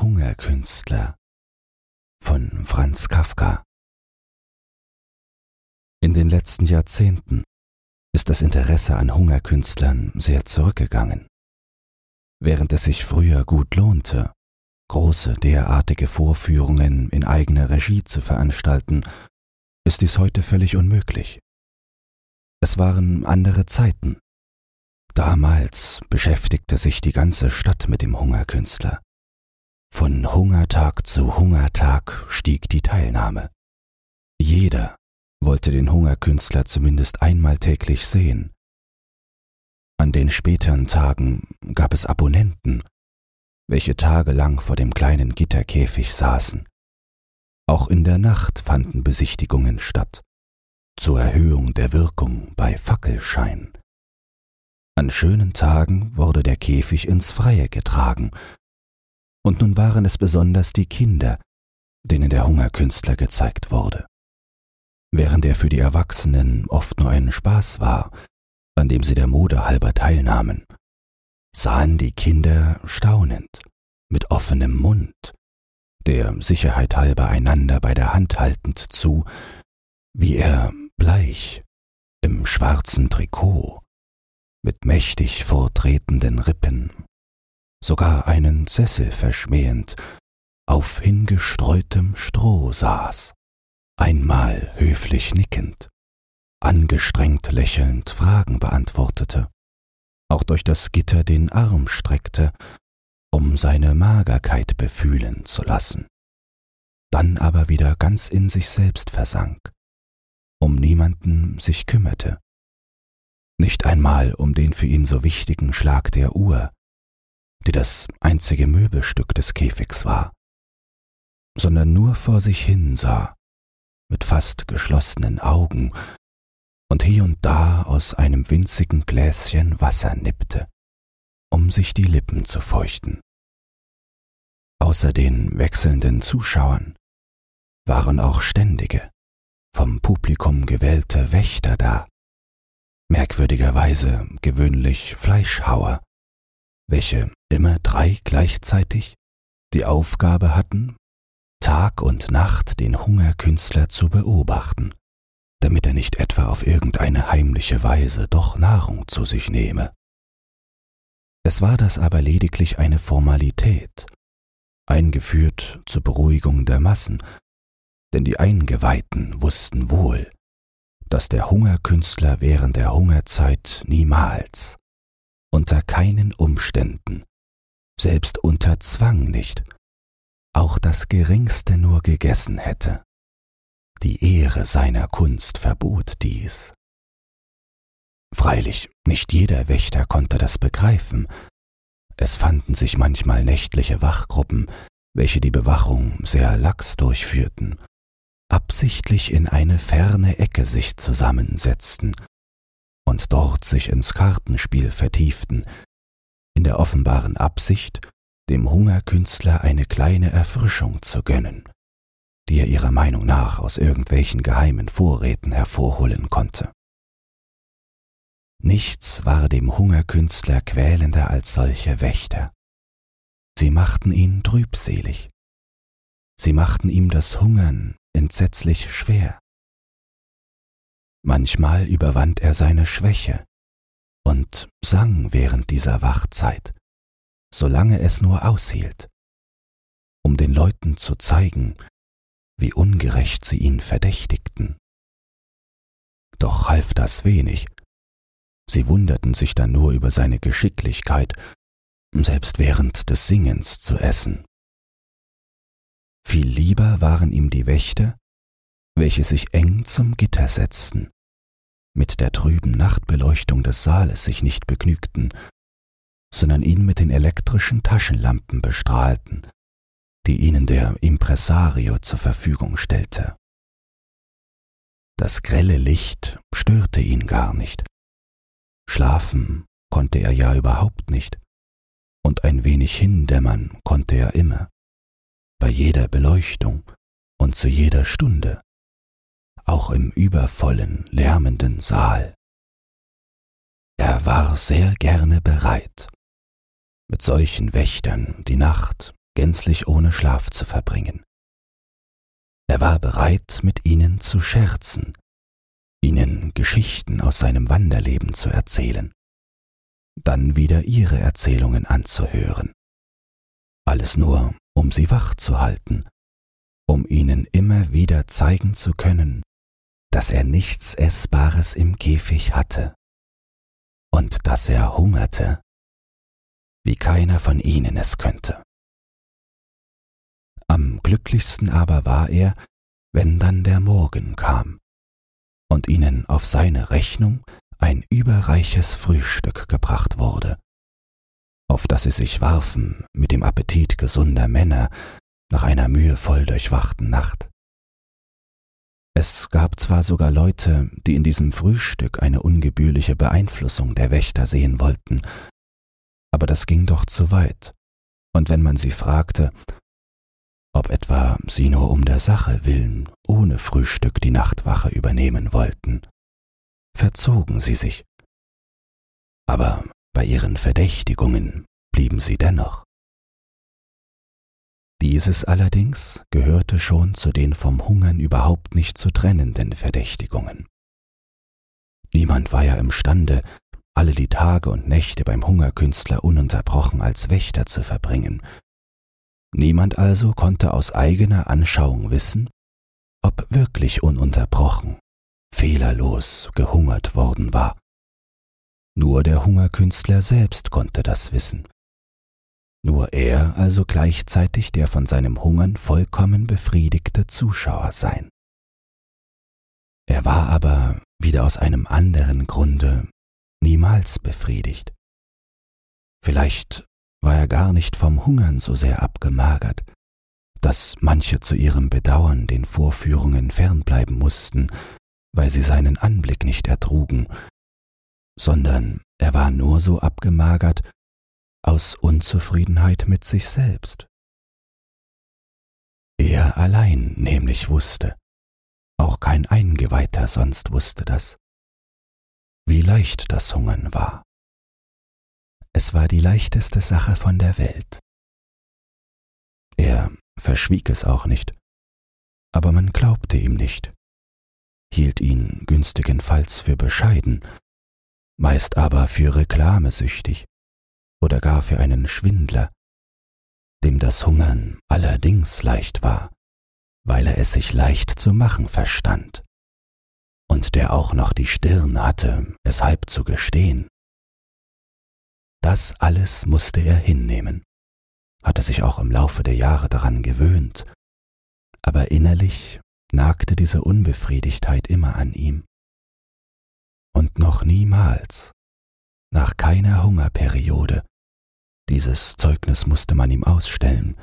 Hungerkünstler von Franz Kafka In den letzten Jahrzehnten ist das Interesse an Hungerkünstlern sehr zurückgegangen. Während es sich früher gut lohnte, große derartige Vorführungen in eigener Regie zu veranstalten, ist dies heute völlig unmöglich. Es waren andere Zeiten. Damals beschäftigte sich die ganze Stadt mit dem Hungerkünstler. Von Hungertag zu Hungertag stieg die Teilnahme. Jeder wollte den Hungerkünstler zumindest einmal täglich sehen. An den späteren Tagen gab es Abonnenten, welche tagelang vor dem kleinen Gitterkäfig saßen. Auch in der Nacht fanden Besichtigungen statt, zur Erhöhung der Wirkung bei Fackelschein. An schönen Tagen wurde der Käfig ins Freie getragen, und nun waren es besonders die Kinder, denen der Hungerkünstler gezeigt wurde. Während er für die Erwachsenen oft nur ein Spaß war, an dem sie der Mode halber teilnahmen, sahen die Kinder staunend, mit offenem Mund, der Sicherheit halber einander bei der Hand haltend zu, wie er bleich, im schwarzen Trikot, mit mächtig vortretenden Rippen, sogar einen Sessel verschmähend, auf hingestreutem Stroh saß, einmal höflich nickend, angestrengt lächelnd Fragen beantwortete, auch durch das Gitter den Arm streckte, um seine Magerkeit befühlen zu lassen, dann aber wieder ganz in sich selbst versank, um niemanden sich kümmerte, nicht einmal um den für ihn so wichtigen Schlag der Uhr, die das einzige Möbelstück des Käfigs war, sondern nur vor sich hin sah, mit fast geschlossenen Augen und hier und da aus einem winzigen Gläschen Wasser nippte, um sich die Lippen zu feuchten. Außer den wechselnden Zuschauern waren auch ständige, vom Publikum gewählte Wächter da, merkwürdigerweise gewöhnlich Fleischhauer, welche immer drei gleichzeitig die Aufgabe hatten, Tag und Nacht den Hungerkünstler zu beobachten, damit er nicht etwa auf irgendeine heimliche Weise doch Nahrung zu sich nehme. Es war das aber lediglich eine Formalität, eingeführt zur Beruhigung der Massen, denn die Eingeweihten wussten wohl, dass der Hungerkünstler während der Hungerzeit niemals, unter keinen Umständen, selbst unter Zwang nicht, auch das geringste nur gegessen hätte. Die Ehre seiner Kunst verbot dies. Freilich, nicht jeder Wächter konnte das begreifen. Es fanden sich manchmal nächtliche Wachgruppen, welche die Bewachung sehr lax durchführten absichtlich in eine ferne Ecke sich zusammensetzten und dort sich ins Kartenspiel vertieften, in der offenbaren Absicht, dem Hungerkünstler eine kleine Erfrischung zu gönnen, die er ihrer Meinung nach aus irgendwelchen geheimen Vorräten hervorholen konnte. Nichts war dem Hungerkünstler quälender als solche Wächter. Sie machten ihn trübselig. Sie machten ihm das Hungern entsetzlich schwer. Manchmal überwand er seine Schwäche und sang während dieser Wachzeit, solange es nur aushielt, um den Leuten zu zeigen, wie ungerecht sie ihn verdächtigten. Doch half das wenig. Sie wunderten sich dann nur über seine Geschicklichkeit, selbst während des Singens zu essen. Viel lieber waren ihm die Wächter, welche sich eng zum Gitter setzten, mit der trüben Nachtbeleuchtung des Saales sich nicht begnügten, sondern ihn mit den elektrischen Taschenlampen bestrahlten, die ihnen der Impresario zur Verfügung stellte. Das grelle Licht störte ihn gar nicht. Schlafen konnte er ja überhaupt nicht, und ein wenig hindämmern konnte er immer bei jeder Beleuchtung und zu jeder Stunde, auch im übervollen, lärmenden Saal. Er war sehr gerne bereit, mit solchen Wächtern die Nacht gänzlich ohne Schlaf zu verbringen. Er war bereit, mit ihnen zu scherzen, ihnen Geschichten aus seinem Wanderleben zu erzählen, dann wieder ihre Erzählungen anzuhören. Alles nur, um sie wach zu halten, um ihnen immer wieder zeigen zu können, dass er nichts Essbares im Käfig hatte und dass er hungerte, wie keiner von ihnen es könnte. Am glücklichsten aber war er, wenn dann der Morgen kam und ihnen auf seine Rechnung ein überreiches Frühstück gebracht wurde, auf das sie sich warfen mit dem Appetit gesunder Männer nach einer mühevoll durchwachten Nacht. Es gab zwar sogar Leute, die in diesem Frühstück eine ungebührliche Beeinflussung der Wächter sehen wollten, aber das ging doch zu weit, und wenn man sie fragte, ob etwa sie nur um der Sache willen ohne Frühstück die Nachtwache übernehmen wollten, verzogen sie sich. Aber bei ihren Verdächtigungen blieben sie dennoch. Dieses allerdings gehörte schon zu den vom Hungern überhaupt nicht zu trennenden Verdächtigungen. Niemand war ja imstande, alle die Tage und Nächte beim Hungerkünstler ununterbrochen als Wächter zu verbringen. Niemand also konnte aus eigener Anschauung wissen, ob wirklich ununterbrochen, fehlerlos gehungert worden war. Nur der Hungerkünstler selbst konnte das wissen nur er also gleichzeitig der von seinem Hungern vollkommen befriedigte Zuschauer sein. Er war aber wieder aus einem anderen Grunde niemals befriedigt. Vielleicht war er gar nicht vom Hungern so sehr abgemagert, dass manche zu ihrem Bedauern den Vorführungen fernbleiben mussten, weil sie seinen Anblick nicht ertrugen, sondern er war nur so abgemagert, aus Unzufriedenheit mit sich selbst. Er allein nämlich wusste, auch kein Eingeweihter sonst wusste das, wie leicht das Hungern war. Es war die leichteste Sache von der Welt. Er verschwieg es auch nicht, aber man glaubte ihm nicht, hielt ihn günstigenfalls für bescheiden, meist aber für reklamesüchtig oder gar für einen Schwindler, dem das Hungern allerdings leicht war, weil er es sich leicht zu machen verstand, und der auch noch die Stirn hatte, es halb zu gestehen. Das alles musste er hinnehmen, hatte sich auch im Laufe der Jahre daran gewöhnt, aber innerlich nagte diese Unbefriedigtheit immer an ihm. Und noch niemals nach keiner Hungerperiode, dieses Zeugnis musste man ihm ausstellen,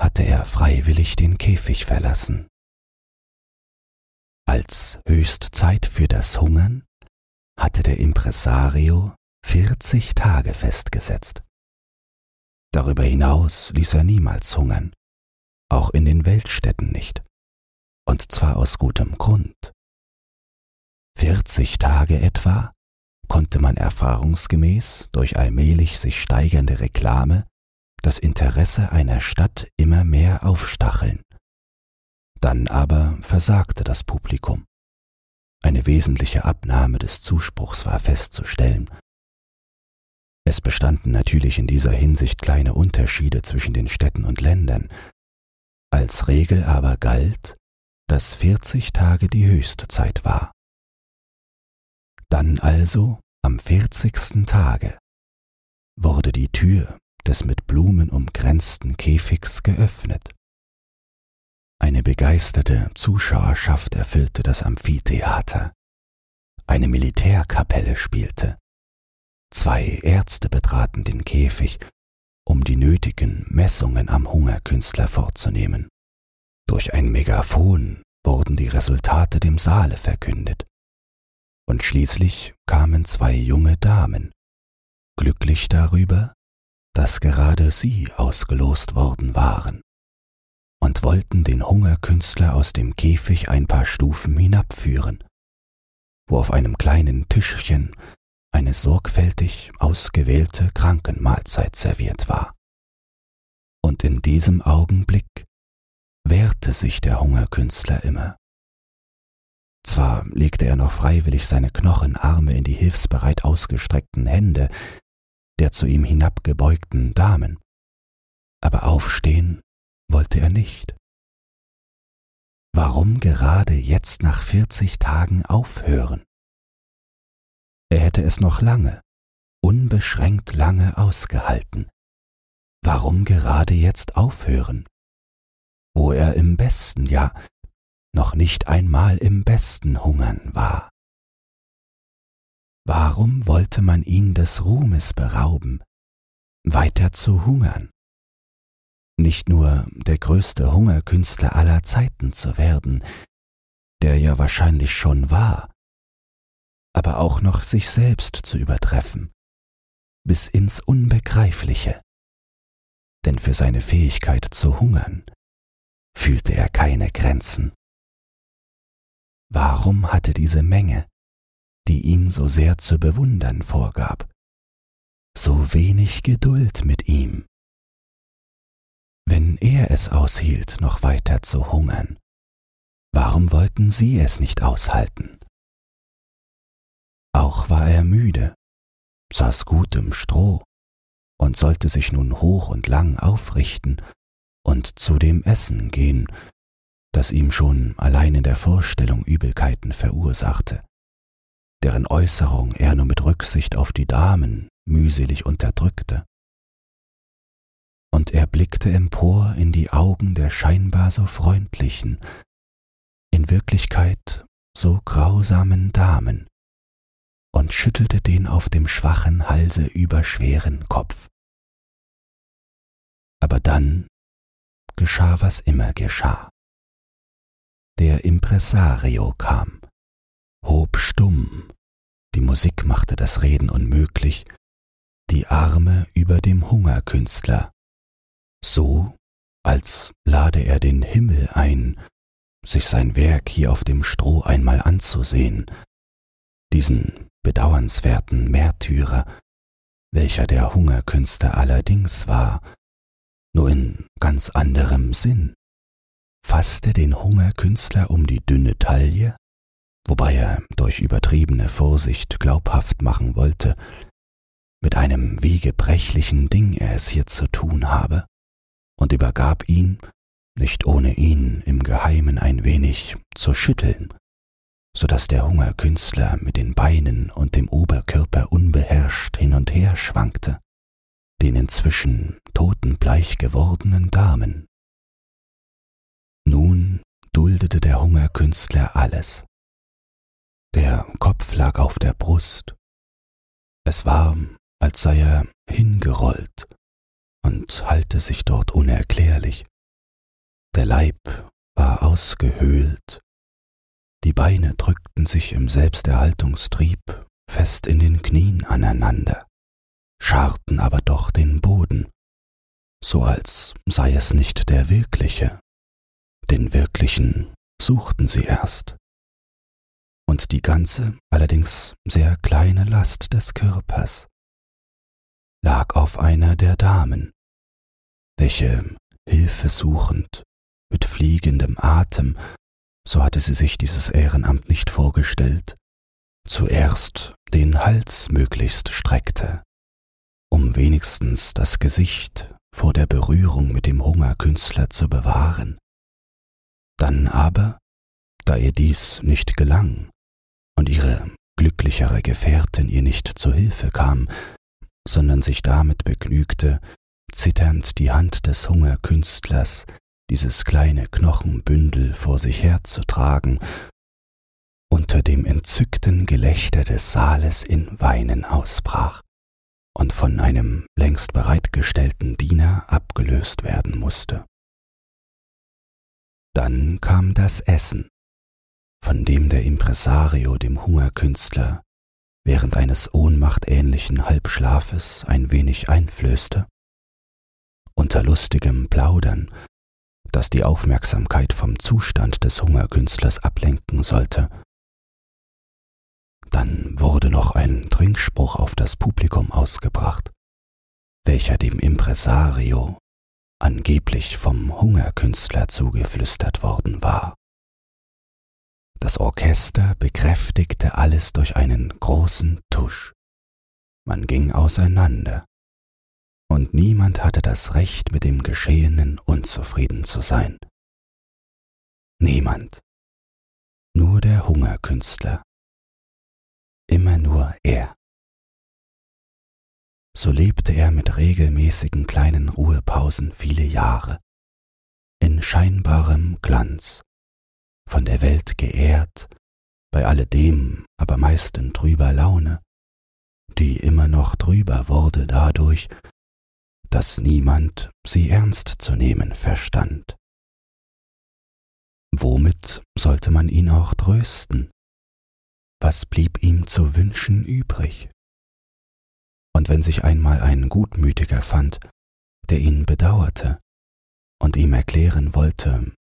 hatte er freiwillig den Käfig verlassen. Als Höchstzeit für das Hungern hatte der Impresario 40 Tage festgesetzt. Darüber hinaus ließ er niemals hungern, auch in den Weltstädten nicht, und zwar aus gutem Grund. 40 Tage etwa konnte man erfahrungsgemäß durch allmählich sich steigernde Reklame das Interesse einer Stadt immer mehr aufstacheln. Dann aber versagte das Publikum. Eine wesentliche Abnahme des Zuspruchs war festzustellen. Es bestanden natürlich in dieser Hinsicht kleine Unterschiede zwischen den Städten und Ländern. Als Regel aber galt, dass 40 Tage die höchste Zeit war. Dann also, am vierzigsten Tage, wurde die Tür des mit Blumen umgrenzten Käfigs geöffnet. Eine begeisterte Zuschauerschaft erfüllte das Amphitheater. Eine Militärkapelle spielte. Zwei Ärzte betraten den Käfig, um die nötigen Messungen am Hungerkünstler vorzunehmen. Durch ein Megafon wurden die Resultate dem Saale verkündet und schließlich kamen zwei junge Damen, glücklich darüber, dass gerade sie ausgelost worden waren, und wollten den Hungerkünstler aus dem Käfig ein paar Stufen hinabführen, wo auf einem kleinen Tischchen eine sorgfältig ausgewählte Krankenmahlzeit serviert war. Und in diesem Augenblick wehrte sich der Hungerkünstler immer. Zwar legte er noch freiwillig seine Knochenarme in die hilfsbereit ausgestreckten Hände der zu ihm hinabgebeugten Damen, aber aufstehen wollte er nicht. Warum gerade jetzt nach vierzig Tagen aufhören? Er hätte es noch lange, unbeschränkt lange ausgehalten. Warum gerade jetzt aufhören? Wo er im besten, ja, noch nicht einmal im besten Hungern war. Warum wollte man ihn des Ruhmes berauben, weiter zu hungern? Nicht nur der größte Hungerkünstler aller Zeiten zu werden, der ja wahrscheinlich schon war, aber auch noch sich selbst zu übertreffen, bis ins Unbegreifliche. Denn für seine Fähigkeit zu hungern fühlte er keine Grenzen. Warum hatte diese Menge, die ihn so sehr zu bewundern vorgab, so wenig Geduld mit ihm? Wenn er es aushielt, noch weiter zu hungern, warum wollten sie es nicht aushalten? Auch war er müde, saß gut im Stroh und sollte sich nun hoch und lang aufrichten und zu dem Essen gehen, das ihm schon allein in der Vorstellung Übelkeiten verursachte, deren Äußerung er nur mit Rücksicht auf die Damen mühselig unterdrückte. Und er blickte empor in die Augen der scheinbar so freundlichen, in Wirklichkeit so grausamen Damen, und schüttelte den auf dem schwachen Halse überschweren Kopf. Aber dann geschah, was immer geschah. Der Impresario kam, hob stumm, die Musik machte das Reden unmöglich, die Arme über dem Hungerkünstler, so als lade er den Himmel ein, sich sein Werk hier auf dem Stroh einmal anzusehen, diesen bedauernswerten Märtyrer, welcher der Hungerkünstler allerdings war, nur in ganz anderem Sinn, fasste den Hungerkünstler um die dünne Taille, wobei er durch übertriebene Vorsicht glaubhaft machen wollte, mit einem wie gebrechlichen Ding er es hier zu tun habe, und übergab ihn, nicht ohne ihn im Geheimen ein wenig zu schütteln, so dass der Hungerkünstler mit den Beinen und dem Oberkörper unbeherrscht hin und her schwankte, den inzwischen totenbleich gewordenen Damen. Nun duldete der Hungerkünstler alles. Der Kopf lag auf der Brust. Es war, als sei er hingerollt und halte sich dort unerklärlich. Der Leib war ausgehöhlt die Beine drückten sich im Selbsterhaltungstrieb fest in den Knien aneinander, scharten aber doch den Boden, so als sei es nicht der wirkliche. Den wirklichen suchten sie erst. Und die ganze, allerdings sehr kleine Last des Körpers lag auf einer der Damen, welche hilfesuchend, mit fliegendem Atem so hatte sie sich dieses Ehrenamt nicht vorgestellt, zuerst den Hals möglichst streckte, um wenigstens das Gesicht vor der Berührung mit dem Hungerkünstler zu bewahren. Dann aber, da ihr dies nicht gelang und ihre glücklichere Gefährtin ihr nicht zu Hilfe kam, sondern sich damit begnügte, zitternd die Hand des Hungerkünstlers dieses kleine Knochenbündel vor sich herzutragen, unter dem entzückten Gelächter des Saales in Weinen ausbrach und von einem längst bereitgestellten Diener abgelöst werden musste. Dann kam das Essen, von dem der Impresario dem Hungerkünstler während eines ohnmachtähnlichen Halbschlafes ein wenig einflößte. Unter lustigem Plaudern das die Aufmerksamkeit vom Zustand des Hungerkünstlers ablenken sollte. Dann wurde noch ein Trinkspruch auf das Publikum ausgebracht, welcher dem Impresario angeblich vom Hungerkünstler zugeflüstert worden war. Das Orchester bekräftigte alles durch einen großen Tusch. Man ging auseinander, und niemand hatte das Recht, mit dem Geschehenen unzufrieden zu sein. Niemand. Nur der Hungerkünstler. Immer nur er. So lebte er mit regelmäßigen kleinen Ruhepausen viele Jahre, in scheinbarem Glanz, von der Welt geehrt, bei alledem aber meist in trüber Laune, die immer noch trüber wurde dadurch, dass niemand sie ernst zu nehmen verstand. Womit sollte man ihn auch trösten? Was blieb ihm zu wünschen übrig? Und wenn sich einmal ein Gutmütiger fand, der ihn bedauerte und ihm erklären wollte,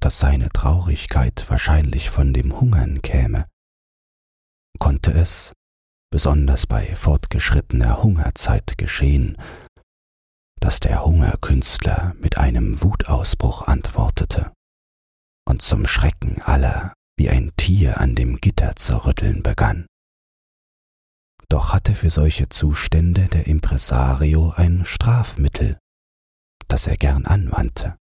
dass seine Traurigkeit wahrscheinlich von dem Hungern käme, konnte es, besonders bei fortgeschrittener Hungerzeit geschehen, dass der Hungerkünstler mit einem Wutausbruch antwortete und zum Schrecken aller wie ein Tier an dem Gitter zu rütteln begann. Doch hatte für solche Zustände der Impresario ein Strafmittel, das er gern anwandte.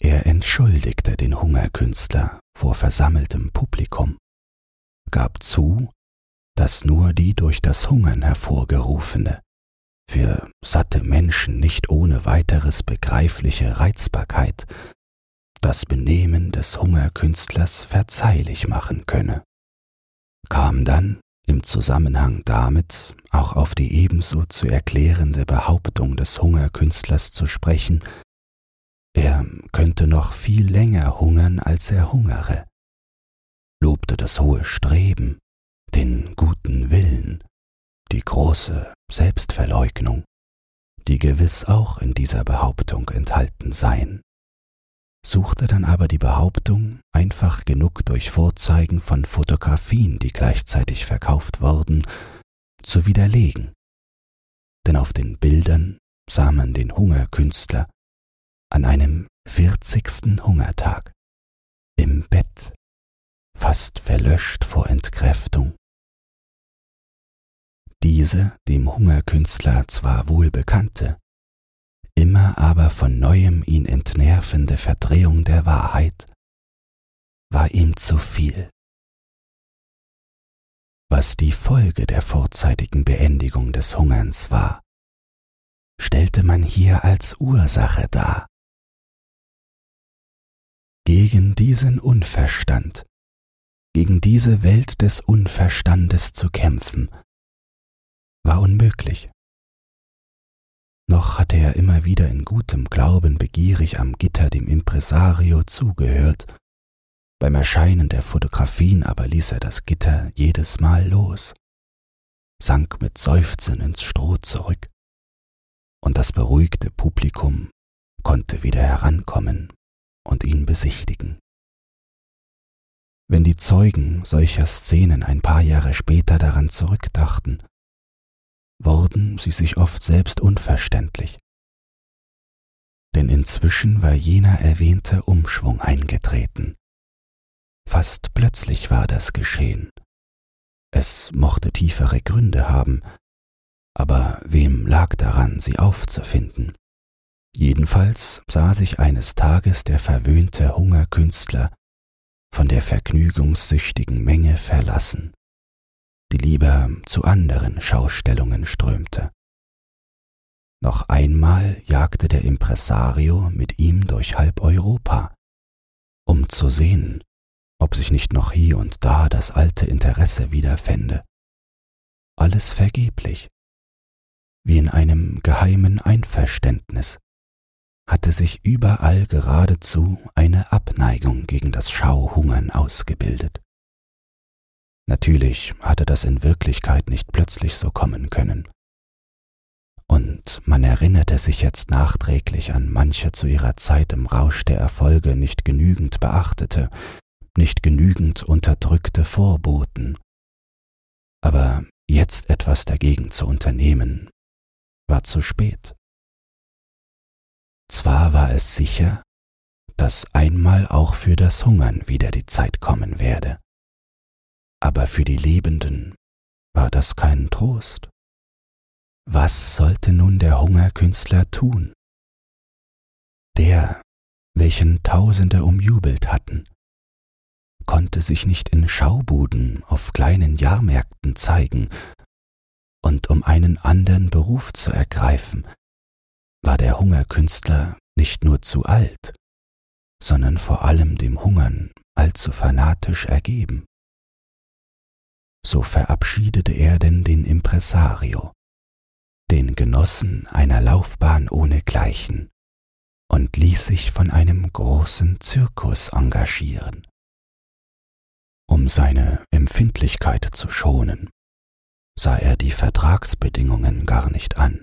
Er entschuldigte den Hungerkünstler vor versammeltem Publikum, gab zu, dass nur die durch das Hungern hervorgerufene, für satte Menschen nicht ohne weiteres begreifliche Reizbarkeit das Benehmen des Hungerkünstlers verzeihlich machen könne, kam dann im Zusammenhang damit auch auf die ebenso zu erklärende Behauptung des Hungerkünstlers zu sprechen, er könnte noch viel länger hungern, als er hungere, lobte das hohe Streben, den guten Willen, die große Selbstverleugnung, die gewiss auch in dieser Behauptung enthalten seien suchte dann aber die Behauptung, einfach genug durch Vorzeigen von Fotografien, die gleichzeitig verkauft wurden, zu widerlegen. Denn auf den Bildern sah man den Hungerkünstler an einem vierzigsten Hungertag im Bett, fast verlöscht vor Entkräftung. Diese dem Hungerkünstler zwar wohl bekannte, immer aber von neuem ihn entnervende Verdrehung der Wahrheit war ihm zu viel. Was die Folge der vorzeitigen Beendigung des Hungerns war, stellte man hier als Ursache dar. Gegen diesen Unverstand, gegen diese Welt des Unverstandes zu kämpfen, war unmöglich. Noch hatte er immer wieder in gutem Glauben begierig am Gitter dem Impresario zugehört. Beim Erscheinen der Fotografien aber ließ er das Gitter jedes Mal los, sank mit Seufzen ins Stroh zurück, und das beruhigte Publikum konnte wieder herankommen und ihn besichtigen. Wenn die Zeugen solcher Szenen ein paar Jahre später daran zurückdachten, wurden sie sich oft selbst unverständlich. Denn inzwischen war jener erwähnte Umschwung eingetreten. Fast plötzlich war das geschehen. Es mochte tiefere Gründe haben, aber wem lag daran, sie aufzufinden? Jedenfalls sah sich eines Tages der verwöhnte Hungerkünstler von der vergnügungssüchtigen Menge verlassen die lieber zu anderen Schaustellungen strömte. Noch einmal jagte der Impresario mit ihm durch halb Europa, um zu sehen, ob sich nicht noch hier und da das alte Interesse wiederfände. Alles vergeblich. Wie in einem geheimen Einverständnis hatte sich überall geradezu eine Abneigung gegen das Schauhungern ausgebildet. Natürlich hatte das in Wirklichkeit nicht plötzlich so kommen können. Und man erinnerte sich jetzt nachträglich an manche zu ihrer Zeit im Rausch der Erfolge nicht genügend beachtete, nicht genügend unterdrückte Vorboten. Aber jetzt etwas dagegen zu unternehmen, war zu spät. zwar war es sicher, dass einmal auch für das Hungern wieder die Zeit kommen werde, aber für die Lebenden war das kein Trost. Was sollte nun der Hungerkünstler tun? Der, welchen Tausende umjubelt hatten, konnte sich nicht in Schaubuden auf kleinen Jahrmärkten zeigen, und um einen anderen Beruf zu ergreifen, war der Hungerkünstler nicht nur zu alt, sondern vor allem dem Hungern allzu fanatisch ergeben. So verabschiedete er denn den Impresario, den Genossen einer Laufbahn ohnegleichen, und ließ sich von einem großen Zirkus engagieren. Um seine Empfindlichkeit zu schonen, sah er die Vertragsbedingungen gar nicht an.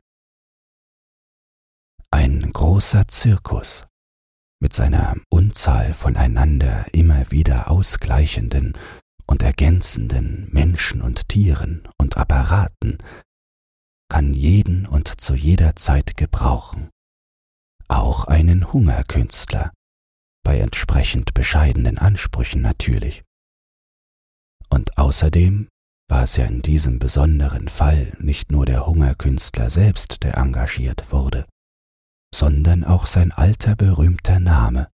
Ein großer Zirkus mit seiner Unzahl voneinander immer wieder ausgleichenden und ergänzenden Menschen und Tieren und Apparaten kann jeden und zu jeder Zeit gebrauchen, auch einen Hungerkünstler, bei entsprechend bescheidenen Ansprüchen natürlich. Und außerdem war es ja in diesem besonderen Fall nicht nur der Hungerkünstler selbst, der engagiert wurde, sondern auch sein alter berühmter Name.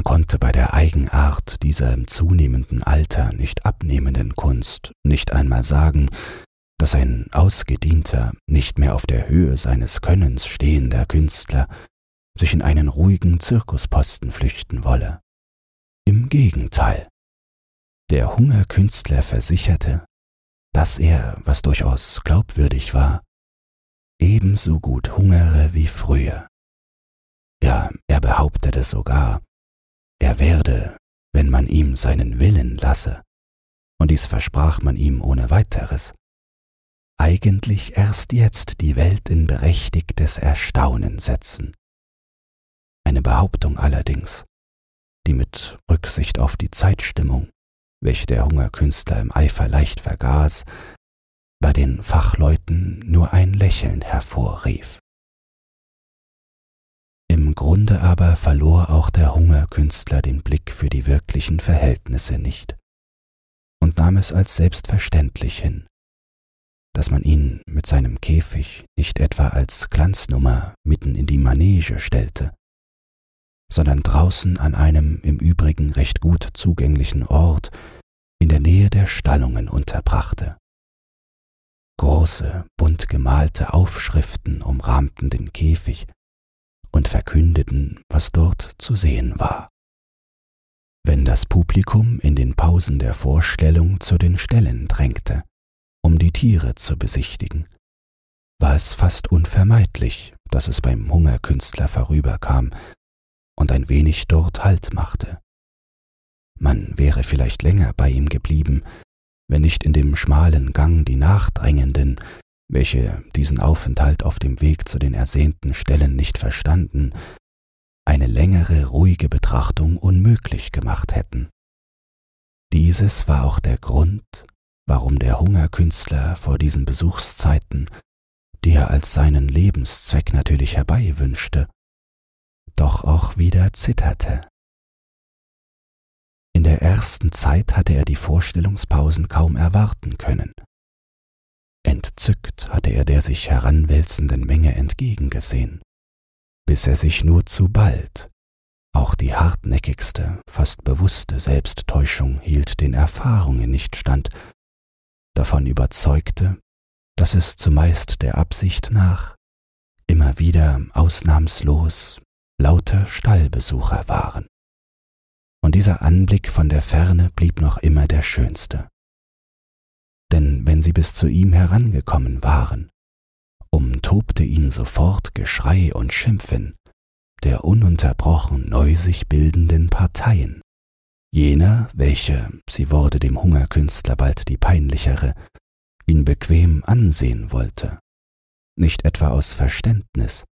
Man konnte bei der Eigenart dieser im zunehmenden Alter nicht abnehmenden Kunst nicht einmal sagen, dass ein ausgedienter, nicht mehr auf der Höhe seines Könnens stehender Künstler sich in einen ruhigen Zirkusposten flüchten wolle. Im Gegenteil. Der Hungerkünstler versicherte, dass er, was durchaus glaubwürdig war, ebenso gut hungere wie früher. Ja, er behauptete sogar, er werde, wenn man ihm seinen Willen lasse, und dies versprach man ihm ohne weiteres, eigentlich erst jetzt die Welt in berechtigtes Erstaunen setzen. Eine Behauptung allerdings, die mit Rücksicht auf die Zeitstimmung, welche der Hungerkünstler im Eifer leicht vergaß, bei den Fachleuten nur ein Lächeln hervorrief. Grunde aber verlor auch der Hungerkünstler den Blick für die wirklichen Verhältnisse nicht und nahm es als selbstverständlich hin, dass man ihn mit seinem Käfig nicht etwa als Glanznummer mitten in die Manege stellte, sondern draußen an einem im übrigen recht gut zugänglichen Ort in der Nähe der Stallungen unterbrachte. Große, bunt gemalte Aufschriften umrahmten den Käfig und verkündeten, was dort zu sehen war. Wenn das Publikum in den Pausen der Vorstellung zu den Ställen drängte, um die Tiere zu besichtigen, war es fast unvermeidlich, dass es beim Hungerkünstler vorüberkam und ein wenig dort Halt machte. Man wäre vielleicht länger bei ihm geblieben, wenn nicht in dem schmalen Gang die Nachdrängenden, welche diesen Aufenthalt auf dem Weg zu den ersehnten Stellen nicht verstanden, eine längere ruhige Betrachtung unmöglich gemacht hätten. Dieses war auch der Grund, warum der Hungerkünstler vor diesen Besuchszeiten, die er als seinen Lebenszweck natürlich herbeiwünschte, doch auch wieder zitterte. In der ersten Zeit hatte er die Vorstellungspausen kaum erwarten können. Entzückt hatte er der sich heranwälzenden Menge entgegengesehen, bis er sich nur zu bald, auch die hartnäckigste, fast bewusste Selbsttäuschung hielt den Erfahrungen nicht stand, davon überzeugte, dass es zumeist der Absicht nach immer wieder ausnahmslos lauter Stallbesucher waren und dieser Anblick von der Ferne blieb noch immer der schönste. Denn wenn sie bis zu ihm herangekommen waren, umtobte ihn sofort Geschrei und Schimpfen der ununterbrochen neu sich bildenden Parteien, jener, welche, sie wurde dem Hungerkünstler bald die peinlichere, ihn bequem ansehen wollte, nicht etwa aus Verständnis,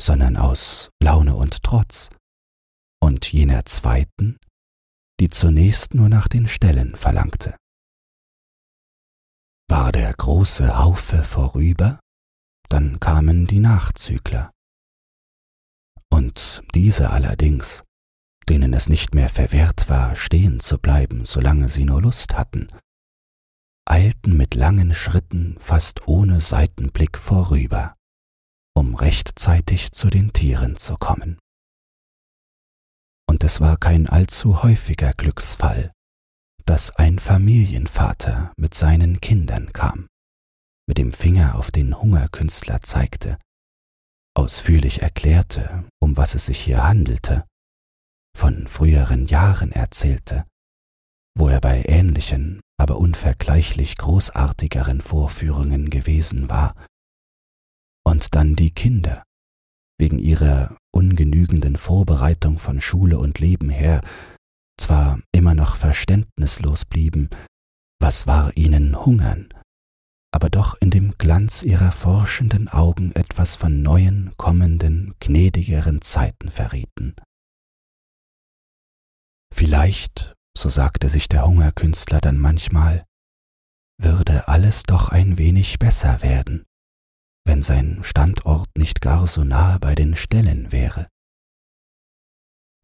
sondern aus Laune und Trotz, und jener zweiten, die zunächst nur nach den Stellen verlangte. War der große Haufe vorüber, dann kamen die Nachzügler, Und diese allerdings, denen es nicht mehr verwehrt war, stehen zu bleiben, solange sie nur Lust hatten, eilten mit langen Schritten fast ohne Seitenblick vorüber, um rechtzeitig zu den Tieren zu kommen. Und es war kein allzu häufiger Glücksfall, dass ein Familienvater mit seinen Kindern kam, mit dem Finger auf den Hungerkünstler zeigte, ausführlich erklärte, um was es sich hier handelte, von früheren Jahren erzählte, wo er bei ähnlichen, aber unvergleichlich großartigeren Vorführungen gewesen war, und dann die Kinder, wegen ihrer ungenügenden Vorbereitung von Schule und Leben her, zwar verständnislos blieben, was war ihnen Hungern, aber doch in dem Glanz ihrer forschenden Augen etwas von neuen, kommenden, gnädigeren Zeiten verrieten. Vielleicht, so sagte sich der Hungerkünstler dann manchmal, würde alles doch ein wenig besser werden, wenn sein Standort nicht gar so nahe bei den Ställen wäre.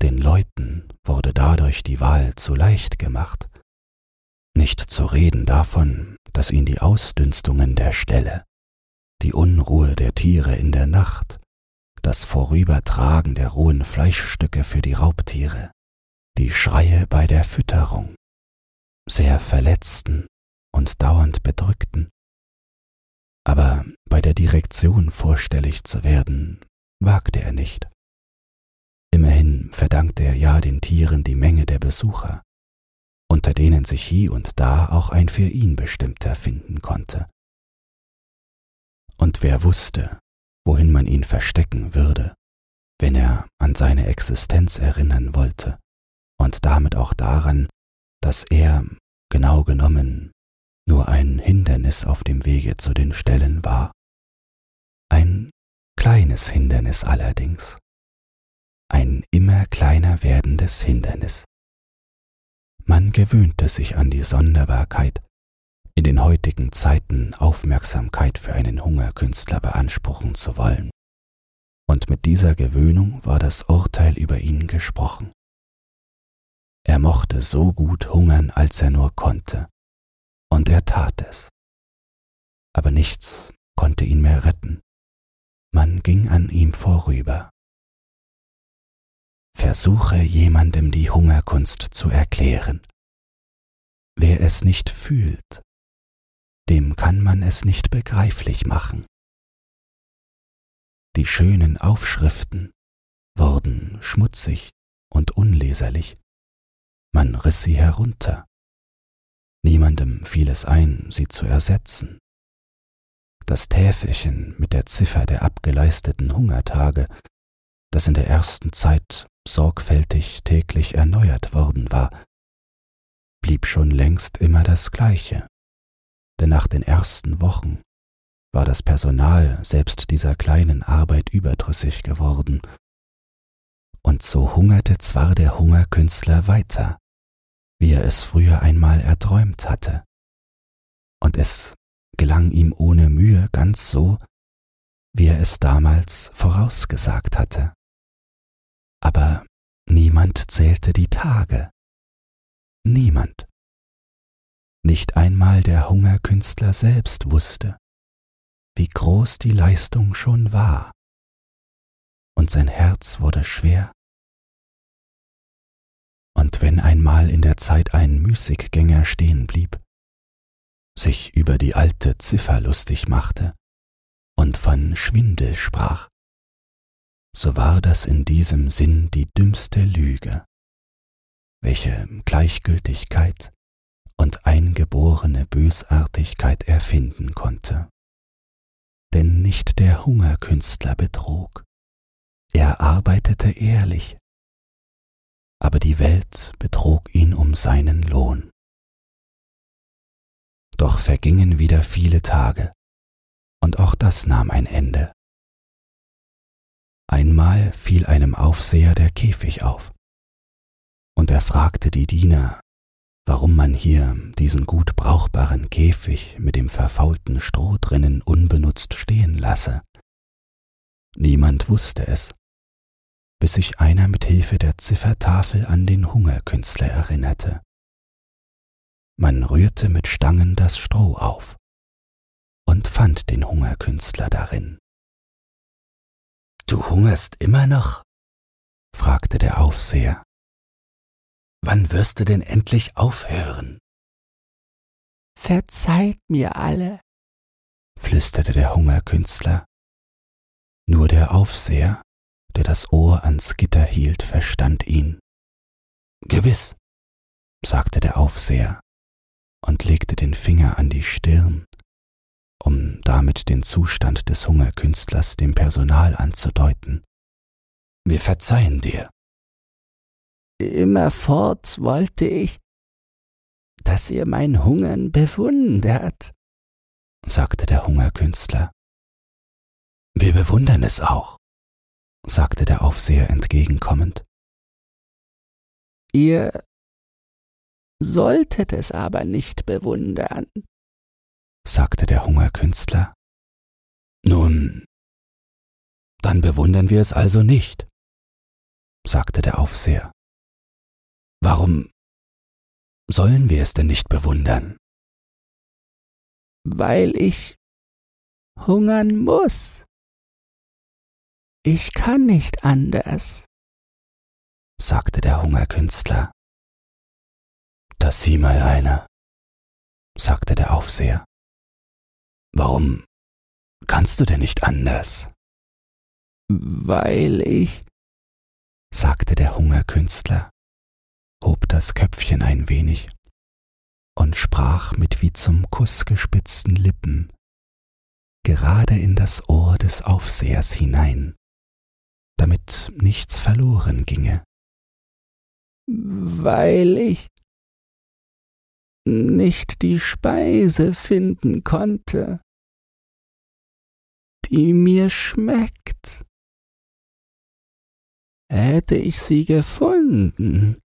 Den Leuten wurde dadurch die Wahl zu leicht gemacht, nicht zu reden davon, dass ihn die Ausdünstungen der Ställe, die Unruhe der Tiere in der Nacht, das Vorübertragen der rohen Fleischstücke für die Raubtiere, die Schreie bei der Fütterung sehr verletzten und dauernd bedrückten. Aber bei der Direktion vorstellig zu werden, wagte er nicht. Immerhin verdankte er ja den Tieren die Menge der Besucher, unter denen sich hie und da auch ein für ihn bestimmter finden konnte. Und wer wusste, wohin man ihn verstecken würde, wenn er an seine Existenz erinnern wollte und damit auch daran, dass er, genau genommen, nur ein Hindernis auf dem Wege zu den Stellen war. Ein kleines Hindernis allerdings, ein immer kleiner werdendes Hindernis. Man gewöhnte sich an die Sonderbarkeit, in den heutigen Zeiten Aufmerksamkeit für einen Hungerkünstler beanspruchen zu wollen. Und mit dieser Gewöhnung war das Urteil über ihn gesprochen. Er mochte so gut hungern, als er nur konnte, und er tat es. Aber nichts konnte ihn mehr retten. Man ging an ihm vorüber. Versuche jemandem die Hungerkunst zu erklären. Wer es nicht fühlt, dem kann man es nicht begreiflich machen. Die schönen Aufschriften wurden schmutzig und unleserlich. Man riss sie herunter. Niemandem fiel es ein, sie zu ersetzen. Das Täfelchen mit der Ziffer der abgeleisteten Hungertage, das in der ersten Zeit sorgfältig täglich erneuert worden war, blieb schon längst immer das gleiche, denn nach den ersten Wochen war das Personal selbst dieser kleinen Arbeit überdrüssig geworden, und so hungerte zwar der Hungerkünstler weiter, wie er es früher einmal erträumt hatte. Und es gelang ihm ohne Mühe ganz so, wie er es damals vorausgesagt hatte. Aber niemand zählte die Tage. Niemand. Nicht einmal der Hungerkünstler selbst wusste, wie groß die Leistung schon war. Und sein Herz wurde schwer und wenn einmal in der Zeit ein Müßiggänger stehen blieb, sich über die alte Ziffer lustig machte und von Schwindel sprach, so war das in diesem Sinn die dümmste Lüge, welche Gleichgültigkeit und eingeborene Bösartigkeit erfinden konnte. Denn nicht der Hungerkünstler betrog, er arbeitete ehrlich aber die Welt betrog ihn um seinen Lohn. Doch vergingen wieder viele Tage, und auch das nahm ein Ende. Einmal fiel einem Aufseher der Käfig auf, und er fragte die Diener, warum man hier diesen gut brauchbaren Käfig mit dem verfaulten Stroh drinnen unbenutzt stehen lasse. Niemand wusste es, bis sich einer mit Hilfe der Ziffertafel an den Hungerkünstler erinnerte. Man rührte mit Stangen das Stroh auf und fand den Hungerkünstler darin. Du hungerst immer noch? fragte der Aufseher. Wann wirst du denn endlich aufhören? Verzeiht mir alle, flüsterte der Hungerkünstler. Nur der Aufseher, der das Ohr ans Gitter hielt, verstand ihn. Gewiss, sagte der Aufseher und legte den Finger an die Stirn, um damit den Zustand des Hungerkünstlers dem Personal anzudeuten. Wir verzeihen dir. Immerfort wollte ich, dass ihr mein Hungern bewundert, sagte der Hungerkünstler. Wir bewundern es auch, sagte der Aufseher entgegenkommend. Ihr solltet es aber nicht bewundern, sagte der Hungerkünstler. Nun, dann bewundern wir es also nicht, sagte der Aufseher. Warum sollen wir es denn nicht bewundern? Weil ich hungern muss. Ich kann nicht anders, sagte der Hungerkünstler. Das sieh mal einer, sagte der Aufseher. Warum kannst du denn nicht anders? Weil ich, sagte der Hungerkünstler, hob das Köpfchen ein wenig und sprach mit wie zum Kuss gespitzten Lippen gerade in das Ohr des Aufsehers hinein, damit nichts verloren ginge. Weil ich nicht die Speise finden konnte, die mir schmeckt. Hätte ich sie gefunden,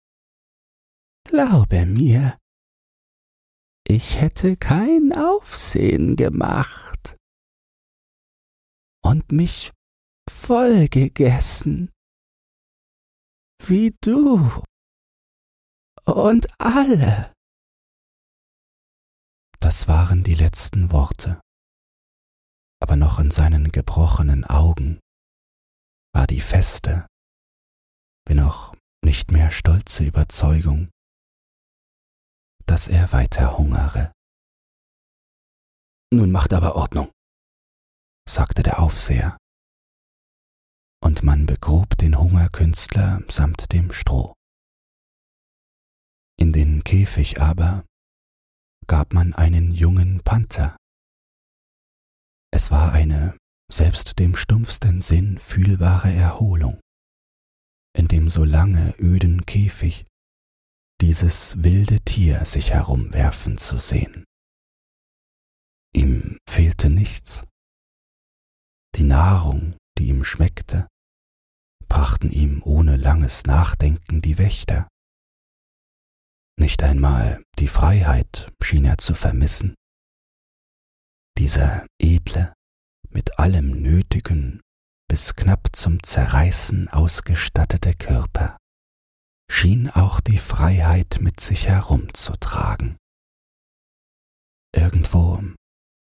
Glaube mir, ich hätte kein Aufsehen gemacht und mich voll gegessen, wie du und alle. Das waren die letzten Worte, aber noch in seinen gebrochenen Augen war die feste, wenn auch nicht mehr stolze Überzeugung, dass er weiter hungere. Nun macht aber Ordnung, sagte der Aufseher, und man begrub den Hungerkünstler samt dem Stroh. In den Käfig aber gab man einen jungen Panther. Es war eine selbst dem stumpfsten Sinn fühlbare Erholung, in dem so lange öden Käfig dieses wilde Tier sich herumwerfen zu sehen. Ihm fehlte nichts. Die Nahrung, die ihm schmeckte, brachten ihm ohne langes Nachdenken die Wächter. Nicht einmal die Freiheit schien er zu vermissen. Dieser edle, mit allem Nötigen bis knapp zum Zerreißen ausgestattete Körper schien auch die Freiheit mit sich herumzutragen. Irgendwo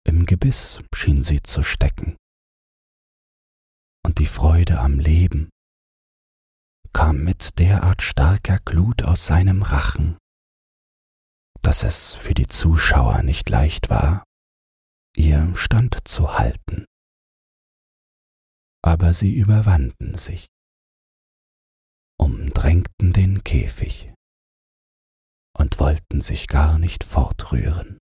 im Gebiss schien sie zu stecken. Und die Freude am Leben kam mit derart starker Glut aus seinem Rachen, dass es für die Zuschauer nicht leicht war, ihr Stand zu halten. Aber sie überwanden sich umdrängten den Käfig und wollten sich gar nicht fortrühren.